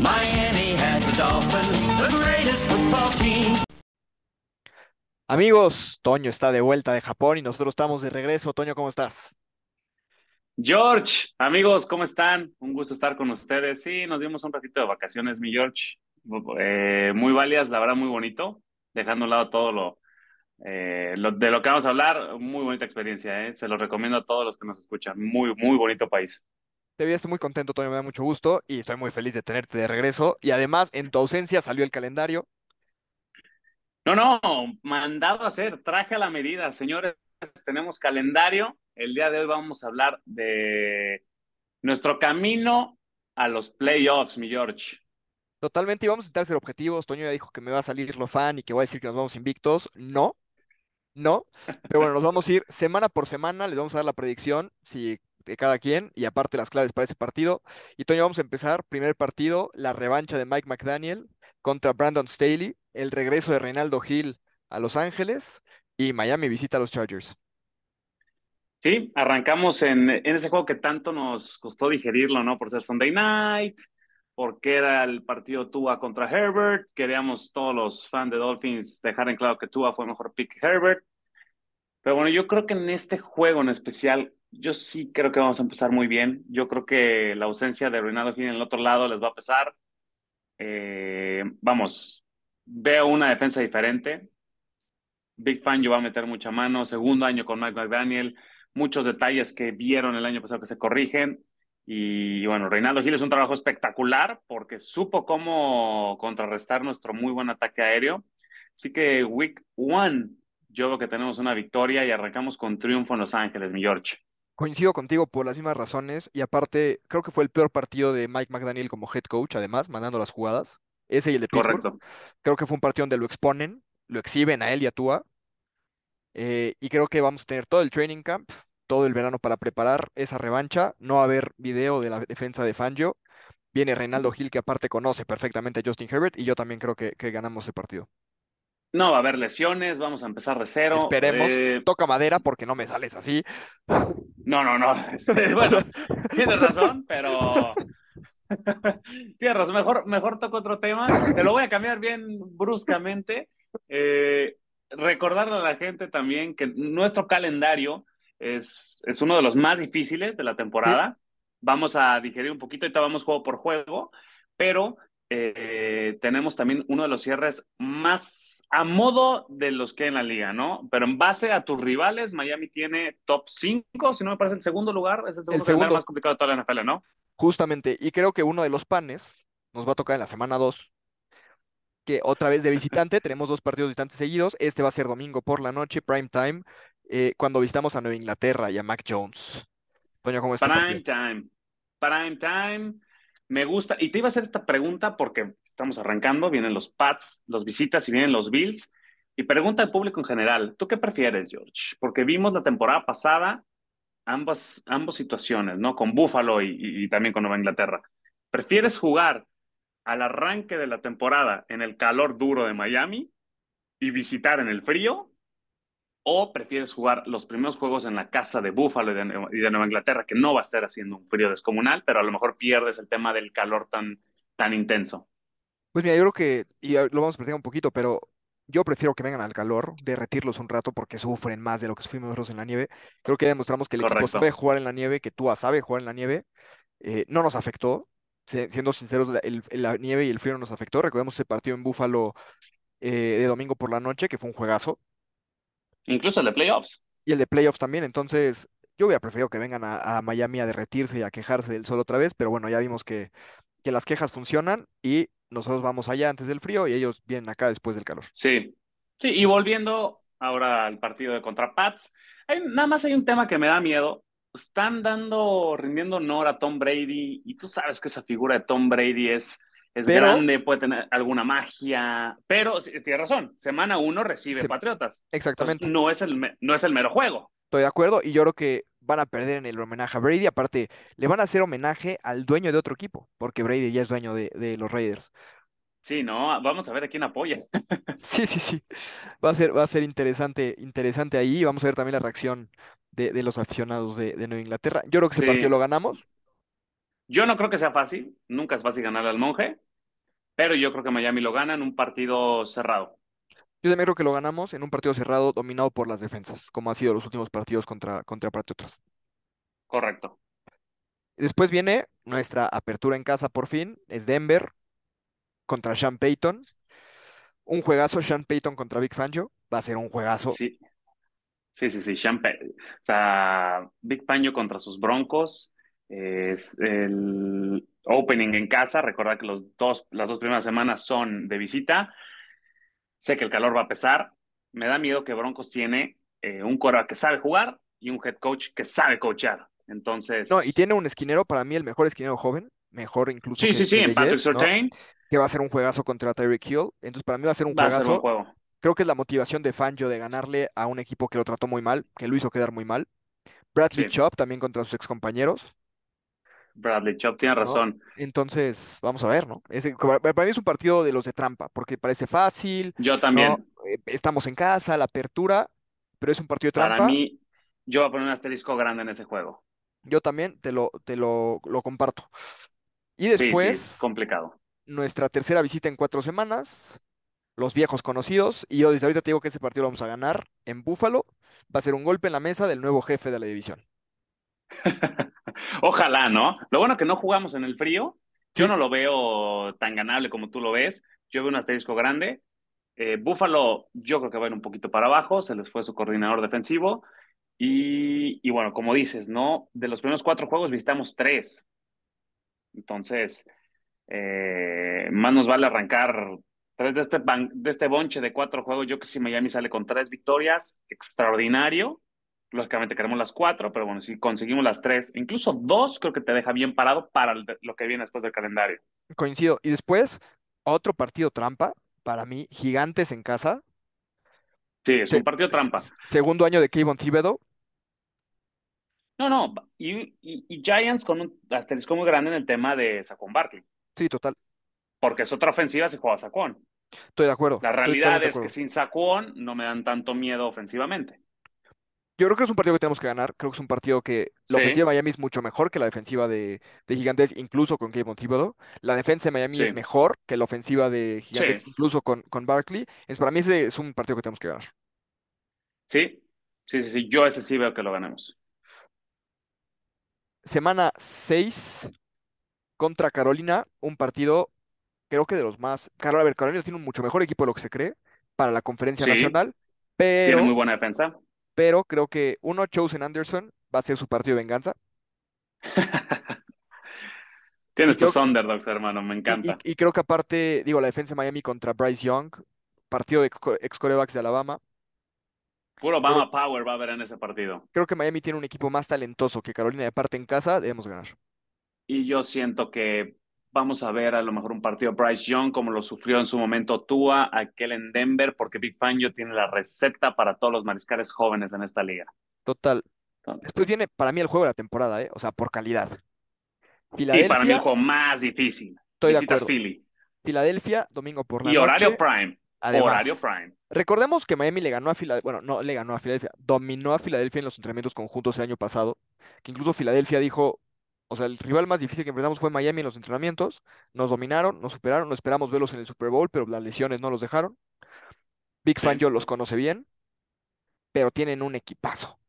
Miami has the Dolphins, the greatest football team. Amigos, Toño está de vuelta de Japón y nosotros estamos de regreso. Toño, ¿cómo estás? George, amigos, ¿cómo están? Un gusto estar con ustedes. Sí, nos dimos un ratito de vacaciones, mi George. Eh, muy válidas, la verdad, muy bonito. Dejando a un lado todo lo, eh, lo, de lo que vamos a hablar, muy bonita experiencia, ¿eh? Se lo recomiendo a todos los que nos escuchan. Muy, muy bonito país. Te vi, estoy muy contento, Toño, me da mucho gusto y estoy muy feliz de tenerte de regreso. Y además, en tu ausencia salió el calendario. No, no, mandado a hacer, traje a la medida, señores. Tenemos calendario. El día de hoy vamos a hablar de nuestro camino a los playoffs, mi George. Totalmente, y vamos a intentar ser objetivos. Toño ya dijo que me va a salir lo fan y que voy a decir que nos vamos invictos. No, no, pero bueno, nos vamos a ir semana por semana, les vamos a dar la predicción si, de cada quien y aparte las claves para ese partido. Y Toño, vamos a empezar. Primer partido, la revancha de Mike McDaniel contra Brandon Staley, el regreso de Reinaldo Hill a Los Ángeles y Miami visita a los Chargers. Sí, arrancamos en, en ese juego que tanto nos costó digerirlo, ¿no? Por ser Sunday Night, porque era el partido Tua contra Herbert. Queríamos todos los fans de Dolphins dejar en claro que Tua fue mejor pick que Herbert. Pero bueno, yo creo que en este juego en especial, yo sí creo que vamos a empezar muy bien. Yo creo que la ausencia de Reinaldo Hill en el otro lado les va a pesar. Eh, vamos, veo una defensa diferente. Big Fan yo va a meter mucha mano. Segundo año con Mike McDaniel. Muchos detalles que vieron el año pasado que se corrigen. Y bueno, Reinaldo Gil es un trabajo espectacular porque supo cómo contrarrestar nuestro muy buen ataque aéreo. Así que Week One, yo creo que tenemos una victoria y arrancamos con triunfo en Los Ángeles, mi George. Coincido contigo por las mismas razones y aparte creo que fue el peor partido de Mike McDaniel como head coach, además, mandando las jugadas. Ese y el de Pittsburgh. Correcto. Creo que fue un partido donde lo exponen, lo exhiben a él y a Tua. Eh, y creo que vamos a tener todo el training camp, todo el verano para preparar esa revancha. No va a haber video de la defensa de Fangio. Viene Reinaldo Gil, que aparte conoce perfectamente a Justin Herbert, y yo también creo que, que ganamos ese partido. No va a haber lesiones, vamos a empezar de cero. Esperemos. Eh, Toca madera porque no me sales así. no, no, no. bueno, tienes razón, pero tienes razón. Mejor, mejor toco otro tema. Te lo voy a cambiar bien bruscamente. Eh, recordarle a la gente también que nuestro calendario es, es uno de los más difíciles de la temporada. Vamos a digerir un poquito, ahorita vamos juego por juego, pero eh, tenemos también uno de los cierres más a modo de los que hay en la liga, ¿no? Pero en base a tus rivales, Miami tiene top 5, si no me parece el segundo lugar, es el segundo, El segundo. más complicado de toda la NFL, ¿no? Justamente, y creo que uno de los panes nos va a tocar en la semana 2, que otra vez de visitante, tenemos dos partidos visitantes seguidos, este va a ser domingo por la noche, prime time, eh, cuando visitamos a Nueva Inglaterra y a Mac Jones. Toño, ¿cómo está el Prime time. Prime time. Me gusta. Y te iba a hacer esta pregunta porque estamos arrancando, vienen los Pats, los visitas y vienen los Bills. Y pregunta al público en general, ¿tú qué prefieres, George? Porque vimos la temporada pasada ambas, ambas situaciones, ¿no? Con Buffalo y, y- y también con Nueva Inglaterra. ¿Prefieres jugar al arranque de la temporada en el calor duro de Miami y visitar en el frío? ¿O prefieres jugar los primeros juegos en la casa de Buffalo y de, Nue- y de Nueva Inglaterra, que no va a estar haciendo un frío descomunal, pero a lo mejor pierdes el tema del calor tan, tan intenso? Pues mira, yo creo que, y lo vamos a platicar un poquito, pero yo prefiero que vengan al calor, derretirlos un rato porque sufren más de lo que sufrimos nosotros en la nieve. Creo que ya demostramos que el equipo sabe jugar en la nieve, que Tua sabe jugar en la nieve. Eh, no nos afectó, siendo sinceros, la, el- la nieve y el frío no nos afectó. Recordemos ese partido en Buffalo eh, de domingo por la noche, que fue un juegazo, Incluso el de playoffs. y el de playoffs también. Entonces, yo hubiera preferido que vengan a, a Miami a derretirse y a quejarse del sol otra vez, pero bueno, ya vimos que, que las quejas funcionan y nosotros vamos allá antes del frío y ellos vienen acá después del calor. Sí. Sí, y volviendo ahora al partido de contra Pats, hay, nada más hay un tema que me da miedo. Están dando, rindiendo honor a Tom Brady, y tú sabes que esa figura de Tom Brady es, es Pero- grande, puede tener alguna magia, pero sí, tienes razón, semana uno recibe Se- Patriotas. Exactamente. Entonces, no es el, no es el mero juego. Estoy de acuerdo y yo creo que van a perder en el homenaje a Brady. Aparte, le van a hacer homenaje al dueño de otro equipo, porque Brady ya es dueño de, de los Raiders. Sí, no, vamos a ver a quién apoya. Sí, sí, sí. Va a ser, va a ser interesante, interesante ahí. Vamos a ver también la reacción de, de los aficionados de, de Nueva Inglaterra. Yo creo que ese Sí. partido lo ganamos. Yo no creo que sea fácil, nunca es fácil ganar al monje, pero yo creo que Miami lo gana en un partido cerrado. Yo también creo que lo ganamos en un partido cerrado dominado por las defensas, como ha sido los últimos partidos contra, contra Patriotas. Correcto. Después viene nuestra apertura en casa por fin, es Denver contra Sean Payton. Un juegazo, Sean Payton contra Big Fangio. Va a ser un juegazo. Sí, sí, sí, sí. Sean Pay- O sea, Big Paño contra sus Broncos. Es el opening en casa. Recordad que los dos, las dos primeras semanas son de visita. Sé que el calor va a pesar. Me da miedo que Broncos tiene eh, un coreback que sabe jugar y un head coach que sabe coachar. Entonces. No, y tiene un esquinero, para mí el mejor esquinero joven, mejor incluso Sí, que, sí, sí, que en Patrick Jets, ¿no? Surtain Que va a ser un juegazo contra Tyreek Hill. Entonces, para mí va a ser un va a ser un juegazo. juego. Creo que es la motivación de Fangio de ganarle a un equipo que lo trató muy mal, que lo hizo quedar muy mal. Bradley Sí. Chubb también contra sus excompañeros, Bradley Chop tiene ¿no? razón. Entonces, vamos a ver, ¿no? Ese- para para mí es un partido de los de trampa, porque parece fácil, Yo también. Eh, Estamos en casa, la apertura, pero es un partido de Para trampa. mí, yo voy a poner un asterisco grande en ese juego. Yo también te lo, te lo, lo comparto. Y Sí, sí, es después, complicado. nuestra tercera visita en cuatro semanas, los viejos conocidos, y yo desde ahorita te digo que ese partido lo vamos a ganar en Búfalo. Va a ser un golpe en la mesa del nuevo jefe de la división. Ojalá, ¿no? Lo bueno que no jugamos en el frío. Yo no lo veo tan ganable como tú lo ves. Yo veo un asterisco grande. Eh, Buffalo, yo creo que va a ir un poquito para abajo. Se les fue su coordinador defensivo. Y, y bueno, como dices, ¿no? De los primeros cuatro juegos visitamos tres. Entonces, eh, más nos vale arrancar tres de este, ban- de este bonche de cuatro juegos. Yo que si Miami sale con tres victorias, extraordinario. Lógicamente queremos las cuatro, pero bueno, si conseguimos las tres, incluso dos, creo que te deja bien parado para lo que viene después del calendario. Coincido. Y después, otro partido trampa, para mí, Gigantes en casa. Sí, es Se- un partido trampa. Segundo año de Kayvon Thibodeau. No, no, y, y- y Giants con un asterisco muy grande en el tema de Saquon Barkley, Sí, total. porque es otra ofensiva si juega Saquon. Estoy de acuerdo. La estoy realidad es que sin Saquon no me dan tanto miedo ofensivamente. Yo creo que es un partido que tenemos que ganar. Creo que es un partido que la Sí. ofensiva de Miami es mucho mejor que la defensiva de, de Gigantes, incluso con Kayvon Thibodeau. La defensa de Miami es mejor que la ofensiva de Gigantes, Sí. incluso con, con Barkley. Es, para mí ese es un partido que tenemos que ganar. Sí, sí, sí, sí, yo ese sí veo que lo ganemos. Semana 6 contra Carolina, un partido creo que de los más... Carol, a ver, Carolina tiene un mucho mejor equipo de lo que se cree para la conferencia nacional, tiene muy pero, buena defensa. Pero creo que uno, Chosen Anderson, va a ser su partido de venganza. Tienes Y tus underdogs, hermano, me Y, encanta. y- y creo que aparte, digo, la defensa de Miami contra Bryce Young, partido de ex corebacks de Alabama. Puro Obama Power va a haber en ese partido. Creo que Miami tiene un equipo más talentoso que Carolina de parte en casa, debemos ganar. Y yo siento que vamos a ver a lo mejor un partido Bryce Young como lo sufrió en su momento Tua, aquel en Denver, porque Big Fangio tiene la receta para todos los mariscales jóvenes en esta liga. Total. Entonces, Después viene para mí el juego de la temporada, ¿eh? O sea, por calidad. y para mí el Filadelfia, juego más difícil. Estoy de Visitas acuerdo. Philly. Filadelfia, domingo por la Y horario noche. prime. Además, Horario prime. recordemos que Miami le ganó a Filadelfia, bueno, no le ganó a Filadelfia, dominó a Filadelfia en los entrenamientos conjuntos el año pasado, que incluso Filadelfia dijo, o sea, el rival más difícil que enfrentamos fue Miami en los entrenamientos, nos dominaron, nos superaron, no esperamos verlos en el Super Bowl, pero las lesiones no los dejaron. Big Sí. Fangio los conoce bien, pero tienen un equipazo.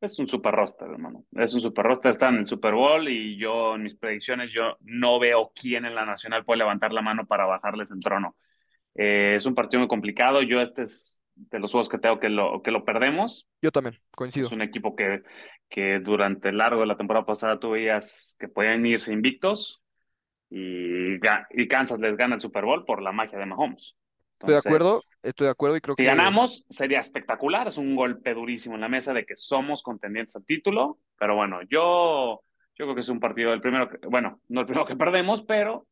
Es un super roster, hermano. Es un super roster. Está en el Super Bowl y yo, en mis predicciones, yo no veo quién en la Nacional puede levantar la mano para bajarles el trono. Eh, es un partido muy complicado. Yo, este es de los juegos que tengo que lo, que lo perdemos. Yo también, coincido. Es un equipo que, que durante el largo de la temporada pasada tú veías que podían irse invictos y, y Kansas les gana el Super Bowl por la magia de Mahomes. Estoy de acuerdo, Entonces, estoy de acuerdo y creo si que ganamos, sería espectacular. Es un golpe durísimo en la mesa de que somos contendientes al título. Pero bueno, yo, yo creo que es un partido, el primero, que- bueno, no el primero que perdemos, pero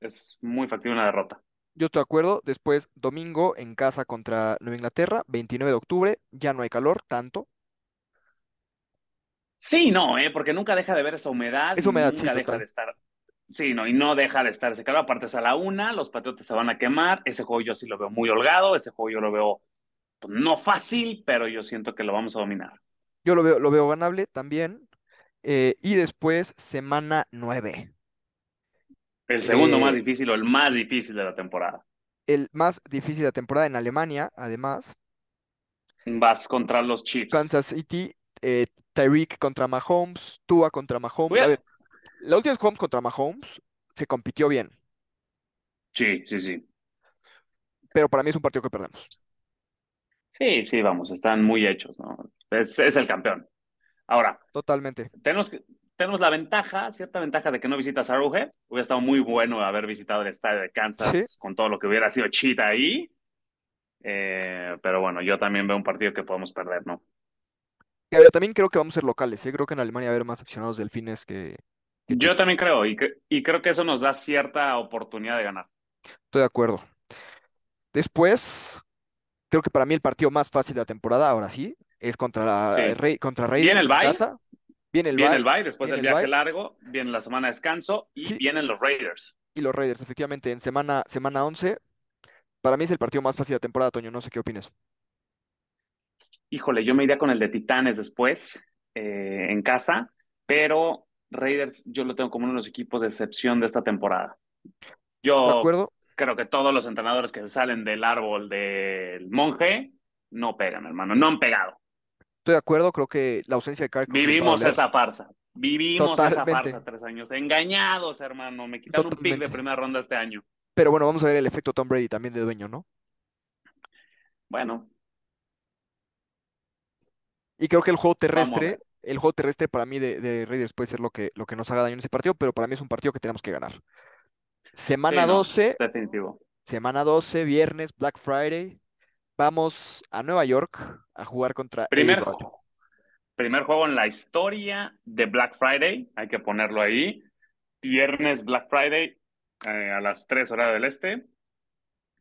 es muy factible una derrota. Yo estoy de acuerdo. Después, domingo en casa contra Nueva Inglaterra, 29 de octubre, ya no hay calor tanto. Sí, no, ¿eh? porque nunca deja de ver esa humedad. Es humedad, sí, nunca deja total. de estar. Sí, no, y no deja de estar ese calor. Aparte es a la una, los patriotas se van a quemar. Ese juego yo sí lo veo muy holgado. Ese juego yo lo veo pues, no fácil, pero yo siento que lo vamos a dominar. Yo lo veo, lo veo ganable también. Eh, y después, semana 9. El segundo más difícil o el más difícil de la temporada. el más difícil de la temporada en Alemania, además. Vas contra los Chiefs. Kansas City, eh, Tyreek contra Mahomes, Tua contra Mahomes. A ver, la última jugamos contra Mahomes se compitió bien, Sí, sí, sí. pero para mí es un partido que perdemos. Sí, sí, vamos, están muy hechos, ¿no? Es, es el campeón. Ahora, Totalmente. tenemos, que- tenemos la ventaja, cierta ventaja de que no visitas Arrowhead. Hubiera estado muy bueno haber visitado el estadio de Kansas Sí. con todo lo que hubiera sido chita ahí. Eh, pero bueno, yo también veo un partido que podemos perder, ¿no? A ver, también creo que vamos a ser locales, ¿eh? Creo que en Alemania va a haber más aficionados delfines que, que Yo también creo, y, y creo que eso nos da cierta oportunidad de ganar. Estoy de acuerdo. Después, creo que para mí el partido más fácil de la temporada, ahora sí, es contra, la, Sí. Rey- contra Viene el casa. Viene el viene bye el bye, después del el viaje bye. largo, viene la semana de descanso y Sí. vienen los Raiders. y los Raiders, efectivamente, en semana, semana 11. Para mí es el partido más fácil de la temporada, Toño. No sé qué opinas. Híjole, yo me iría con el de Titanes después, eh, en casa, pero Raiders yo lo tengo como uno de los equipos de excepción de esta temporada. ¿De Yo acuerdo? creo que todos los entrenadores que se salen del árbol del monje no pegan, hermano, no han pegado. Estoy de acuerdo. Creo que la ausencia de Carr Vivimos esa farsa. Vivimos esa farsa tres años. Engañados, hermano. Me quitaron un pick de primera ronda este año. Pero bueno, vamos a ver el efecto Tom Brady también de dueño, ¿no? Bueno, Y creo que el juego terrestre, el juego terrestre para mí de, de Raiders puede ser lo que, lo que nos haga daño en ese partido, pero para mí es un partido que tenemos que ganar. Semana Sí, no, 12, definitivo. semana 12, viernes, Black Friday. Vamos a Nueva York a jugar contra Primer, primer juego en la historia de Black Friday. Hay que ponerlo ahí. Viernes Black Friday eh, a las 3 horas del este.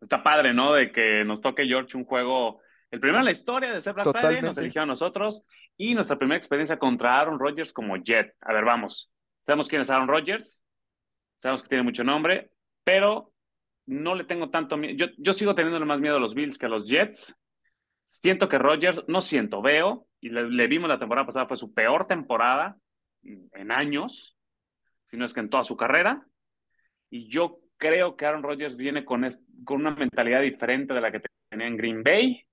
Está padre, ¿no? De que nos toque George un juego, el primero en la historia de ser Black Friday, nos Totalmente. eligió a nosotros y nuestra primera experiencia contra Aaron Rodgers como Jet. A ver, vamos. Sabemos quién es Aaron Rodgers, sabemos que tiene mucho nombre, pero no le tengo tanto miedo. Yo, yo sigo teniendo más miedo a los Bills que a los Jets. Siento que Rodgers, no siento, veo, y le, vimos la temporada pasada, fue su peor temporada en años, si no es que en toda su carrera. Y yo creo que Aaron Rodgers viene con, es- con una mentalidad diferente de la que tenía en Green Bay.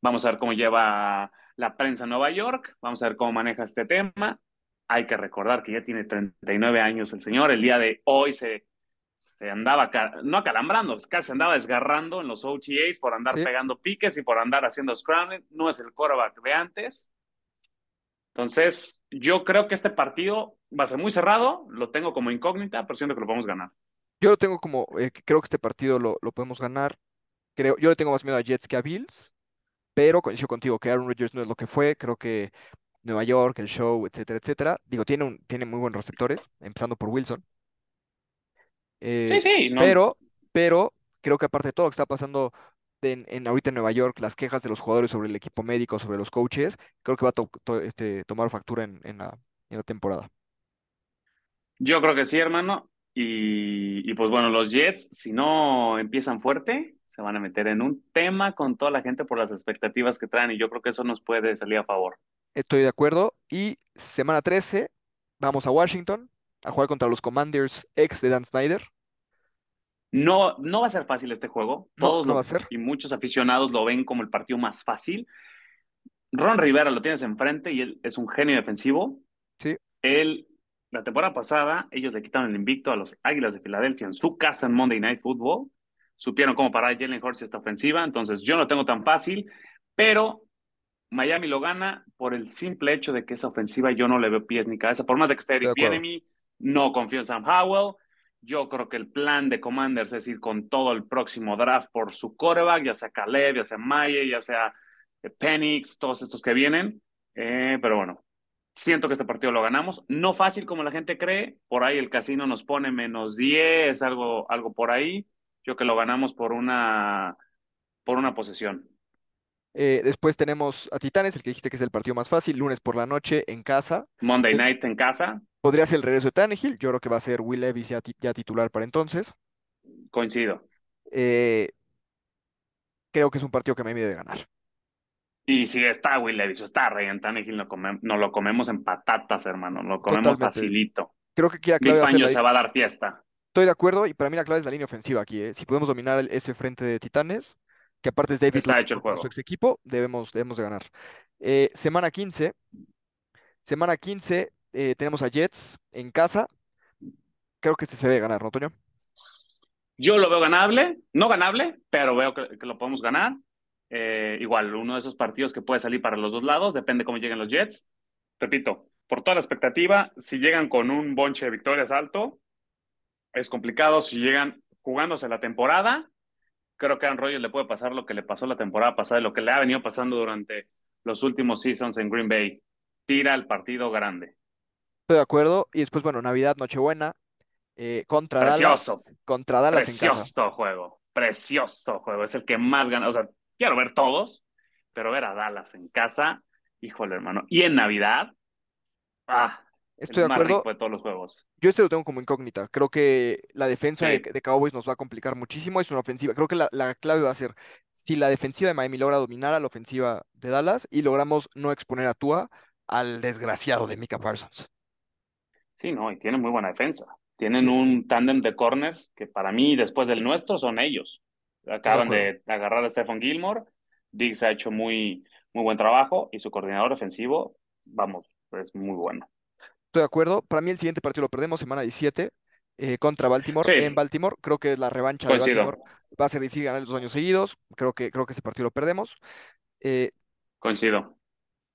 Vamos a ver cómo lleva la prensa en Nueva York, vamos a ver cómo maneja este tema. Hay que recordar que ya tiene 39 años el señor, el día de hoy se, se andaba, no acalambrando, casi se andaba desgarrando en los OTAs por andar Sí. pegando piques y por andar haciendo scrambling. No es el quarterback de antes. Entonces, yo creo que este partido va a ser muy cerrado, lo tengo como incógnita, pero siento que lo podemos ganar. Yo lo tengo como, eh, creo que este partido lo, lo podemos ganar. Creo, yo le tengo más miedo a Jets que a Bills, pero coincido contigo que Aaron Rodgers no es lo que fue. Creo que Nueva York, el show, etcétera, etcétera. Digo, tiene un, tiene muy buenos receptores, empezando por Wilson. Sí, Eh, sí, no, pero, pero creo que aparte de todo lo que está pasando en, en ahorita en Nueva York, las quejas de los jugadores sobre el equipo médico, sobre los coaches, creo que va a to- to- este, tomar factura en, en la, en la temporada. yo creo que sí, hermano. Y, y pues bueno, los Jets, si no empiezan fuerte, se van a meter en un tema con toda la gente por las expectativas que traen y yo creo que eso nos puede salir a favor. Estoy de acuerdo. Y semana 13, vamos a Washington a jugar contra los Commanders ex de Dan Snyder. No, no va a ser fácil este juego. Todos no lo- va a ser. y muchos aficionados lo ven como el partido más fácil. Ron Rivera lo tienes enfrente y él es un genio defensivo. Sí. Él, la temporada pasada, ellos le quitaron el invicto a los Águilas de Filadelfia en su casa en Monday Night Football. Supieron cómo parar a Jalen Hurts esta ofensiva, entonces yo no lo tengo tan fácil, pero Miami lo gana por el simple hecho de que esa ofensiva yo no le veo pies ni cabeza. Por más de que esté Eric no confío en Sam Howell. Yo creo que el plan de Commanders es ir con todo el próximo draft por su quarterback, ya sea Caleb, ya sea Maye, ya sea eh, Penix, todos estos que vienen. Eh, pero bueno, siento que este partido lo ganamos. No fácil como la gente cree. Por ahí el casino nos pone menos 10, algo, algo por ahí. Yo que lo ganamos por una, por una posesión. Eh, después tenemos a Titanes, el que dijiste que es el partido más fácil, lunes por la noche en casa. Monday Eh, night en casa, Podría ser el regreso de Tannehill. Yo creo que va a ser Will Levis ya, ti- ya titular para entonces. coincido. Eh, creo que es un partido que me debe ganar. Y si está Will Levis o está Ryan Tannehill, no, come- no lo comemos en patatas, hermano. Lo comemos Totalmente. facilito. Creo que aquí clave va a ser Fangio la, se va a dar fiesta. Estoy de acuerdo y para mí la clave es la línea ofensiva aquí. ¿eh? Si podemos dominar el- ese frente de Titanes, que aparte es David Está hecho el contra su juego. ex equipo, debemos, debemos de ganar. Eh, semana 15, semana 15 eh, tenemos a Jets en casa. Creo que este se debe ganar, ¿no, Toño? Yo lo veo ganable, no ganable, pero veo que, lo podemos ganar. Eh, igual, uno de esos partidos que puede salir para los dos lados, depende cómo lleguen los Jets. Repito, por toda la expectativa, si llegan con un bonche de victorias alto, es complicado. Si llegan jugándose la temporada, creo que a Aaron Rodgers le puede pasar lo que le pasó la temporada pasada y lo que le ha venido pasando durante los últimos seasons en Green Bay. Tira el partido grande. Estoy de acuerdo. Y después, bueno, Navidad, Nochebuena, eh, contra Precioso. Dallas, contra Dallas en casa. Precioso juego, precioso juego. Es el que más gana. O sea, quiero ver todos, pero ver a Dallas en casa, híjole, hermano. Y en Navidad, ah, Estoy el de más acuerdo. rico de todos los juegos. Yo este lo tengo como incógnita. Creo que la defensa de, Sí. de Cowboys nos va a complicar muchísimo. Es una ofensiva. Creo que la, la clave va a ser si la defensiva de Miami logra dominar a la ofensiva de Dallas y logramos no exponer a Tua al desgraciado de Micah Parsons. Sí, no, y tienen muy buena defensa. Tienen Sí. un tándem de corners que para mí, después del nuestro, son ellos. Acaban de agarrar a Stephen Gilmore. Diggs ha hecho muy, muy buen trabajo y su coordinador ofensivo, vamos, es muy bueno. Estoy de acuerdo. Para mí el siguiente partido lo perdemos, semana 17, eh, contra Baltimore. Sí. En Baltimore, creo que es la revancha de Baltimore. Va a ser difícil ganar los dos años seguidos. Creo que, creo que ese partido lo perdemos. Eh, coincido.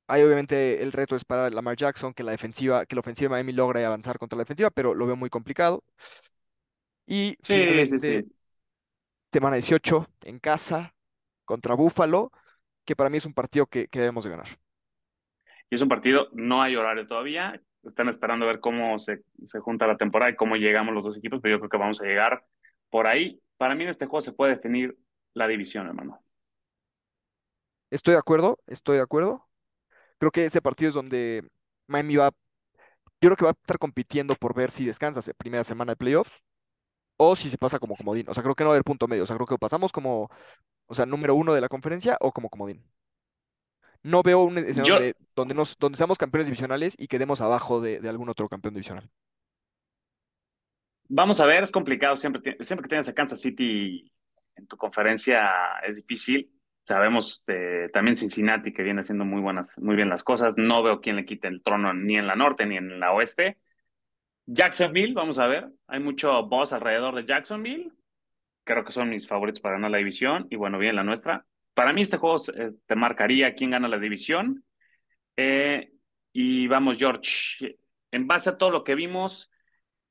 Hay obviamente el reto es para Lamar Jackson, que la defensiva, que la ofensiva de Miami logre avanzar contra la defensiva, pero lo veo muy complicado. Y Sí, finalmente, sí, sí. semana 18, en casa, contra Buffalo, que para mí es un partido que, que debemos de ganar. Y es un partido, no hay horario todavía. Están esperando a ver cómo se, se junta la temporada y cómo llegamos los dos equipos, pero yo creo que vamos a llegar por ahí. Para mí en este juego se puede definir la división, hermano. Estoy de acuerdo, estoy de acuerdo. Creo que ese partido es donde Miami va, yo creo que va a estar compitiendo por ver si descansa primera semana de playoffs o si se pasa como comodín. O sea, creo que no va a haber punto medio. O sea, creo que pasamos como, o sea, número uno de la conferencia o como comodín. No veo un escenario Yo- donde, donde, nos, donde seamos campeones divisionales y quedemos abajo de, de algún otro campeón divisional. Vamos a ver, es complicado. Siempre, siempre que tienes a Kansas City en tu conferencia es difícil. Sabemos de, también Cincinnati que viene haciendo muy buenas, muy bien las cosas. No veo quién le quite el trono ni en la norte ni en la oeste. Jacksonville, vamos a ver. Hay mucho buzz alrededor de Jacksonville. Creo que son mis favoritos para ganar la división y bueno, bien la nuestra. Para mí este juego eh, te marcaría quién gana la división. Eh, y vamos, George, en base a todo lo que vimos,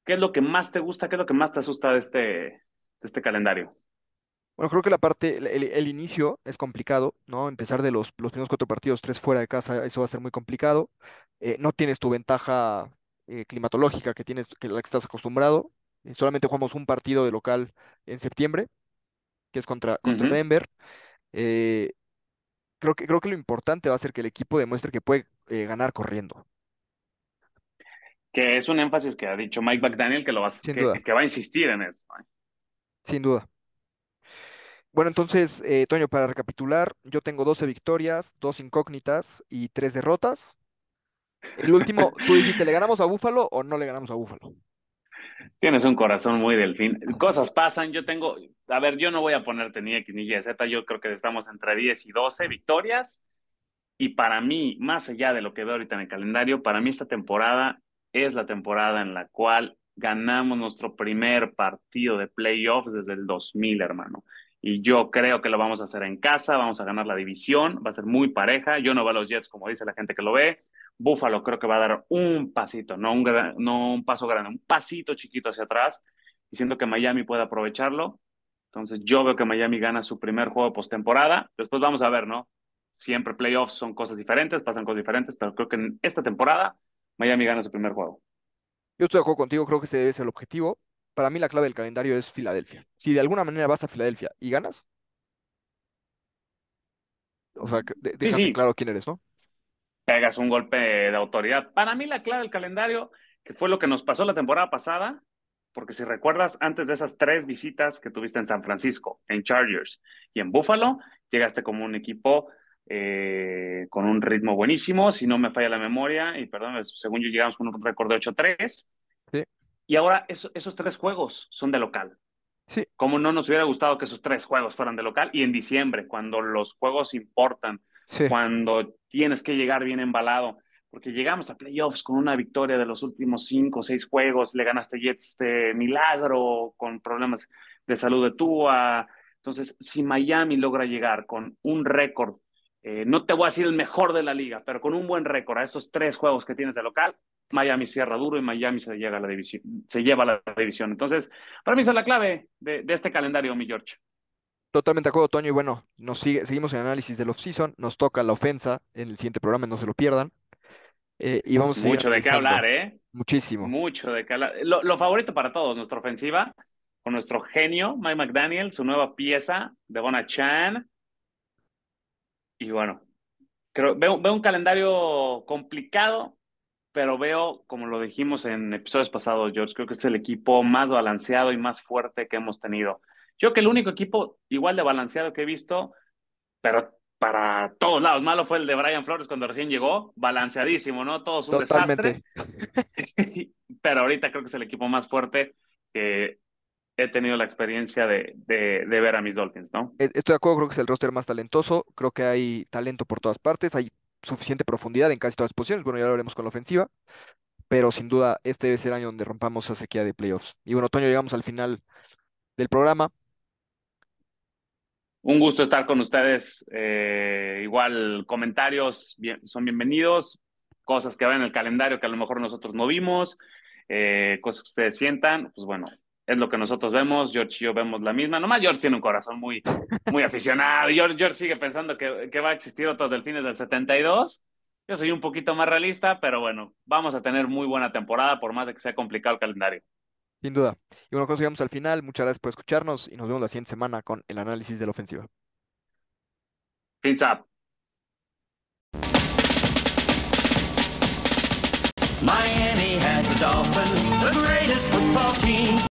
¿qué es lo que más te gusta? ¿Qué es lo que más te asusta de este, de este calendario? Bueno, creo que la parte, el, inicio es complicado, ¿no? Empezar de los, los primeros cuatro partidos, tres fuera de casa, eso va a ser muy complicado. Eh, no tienes tu ventaja eh, climatológica que tienes, que la que estás acostumbrado. Eh, solamente jugamos un partido de local en septiembre, que es contra, contra. Denver. Creo que, creo que lo importante va a ser que el equipo demuestre que puede ganar corriendo. Que es un énfasis que ha dicho Mike McDaniel que, lo va, que, va a insistir en eso. Sin duda. Bueno, entonces, eh, Toño, para recapitular, yo tengo 12 victorias, dos incógnitas y tres derrotas. El último, tú dijiste, ¿le ganamos a Búfalo o no le ganamos a Búfalo? Tienes un corazón muy delfín. Cosas pasan. Yo tengo, a ver, yo no voy a ponerte ni X ni Y, Z. Yo creo que estamos entre 10 y 12 victorias. Y para mí, más allá de lo que veo ahorita en el calendario, para mí esta temporada es la temporada en la cual ganamos nuestro primer partido de playoffs desde el 2000, hermano. Y yo creo que lo vamos a hacer en casa, vamos a ganar la división, va a ser muy pareja. Yo no veo a los Jets como dice la gente que lo ve. Buffalo creo que va a dar un pasito, no un, paso grande, un pasito chiquito hacia atrás. Y siento que Miami puede aprovecharlo. Entonces yo veo que Miami gana su primer juego postemporada. Después vamos a ver, ¿no? Siempre playoffs son cosas diferentes, pasan cosas diferentes, pero creo que en esta temporada Miami gana su primer juego. Yo estoy de acuerdo contigo, creo que ese debe ser el objetivo. Para mí la clave del calendario es Filadelfia. Si de alguna manera vas a Filadelfia y ganas, o sea, que de- Sí, dejas en sí, claro quién eres, ¿no? pegas un golpe de autoridad. Para mí la clave del calendario, que fue lo que nos pasó la temporada pasada, porque si recuerdas, antes de esas tres visitas que tuviste en San Francisco, en Chargers y en Buffalo, llegaste como un equipo eh, con un ritmo buenísimo, si no me falla la memoria, y perdón, según yo llegamos con un récord de 8-3. Sí. Y ahora eso- esos tres juegos son de local. Sí. Como no nos hubiera gustado que esos tres juegos fueran de local y en diciembre, cuando los juegos importan, Sí. cuando tienes que llegar bien embalado, porque llegamos a playoffs con una victoria de los últimos cinco o seis juegos, le ganaste Jets de milagro, con problemas de salud de Tua. Entonces, si Miami logra llegar con un récord, eh, no te voy a decir el mejor de la liga, pero con un buen récord a estos tres juegos que tienes de local, Miami cierra duro y Miami se, llega a la división, se lleva a la división. Entonces, para mí esa es la clave de, de este calendario, mi George. Totalmente de acuerdo, Toño. Y bueno, nos sigue, seguimos en el análisis del off-season. Nos toca la ofensa en el siguiente programa, no se lo pierdan. Eh, y vamos a Mucho de qué hablar, ¿eh? Muchísimo. Mucho de qué hablar. Lo, lo favorito para todos, nuestra ofensiva, con nuestro genio, Mike McDaniel, su nueva pieza, Devona Chan. Y bueno, creo, veo, veo un calendario complicado, pero veo, como lo dijimos en episodios pasados, George, creo que es el equipo más balanceado y más fuerte que hemos tenido. Yo creo que el único equipo igual de balanceado que he visto, pero para todos lados, malo fue el de Brian Flores cuando recién llegó, balanceadísimo, ¿no? Todos un Totalmente. desastre. pero ahorita creo que es el equipo más fuerte que he tenido la experiencia de, de, de ver a mis Dolphins, ¿no? Eh, Estoy de acuerdo, creo que es el roster más talentoso. Creo que hay talento por todas partes. Hay suficiente profundidad en casi todas las posiciones. Bueno, ya lo veremos con la ofensiva. Pero sin duda, este debe ser el año donde rompamos esa sequía de playoffs. Y bueno, Toño, llegamos al final del programa. Un gusto estar con ustedes. Eh, igual comentarios bien, son bienvenidos, cosas que ven en el calendario que a lo mejor nosotros no vimos, eh, cosas que ustedes sientan, pues bueno, es lo que nosotros vemos. George y yo vemos la misma. Nomás George tiene un corazón muy, muy aficionado. George, George sigue pensando que, que va a existir otros delfines del 72. Yo soy un poquito más realista, pero bueno, vamos a tener muy buena temporada por más de que sea complicado el calendario. Sin duda. Y bueno, con eso llegamos al final. Muchas gracias por escucharnos y nos vemos la siguiente semana con el análisis de la ofensiva. Fins up. Miami has the Dolphins, the greatest football team.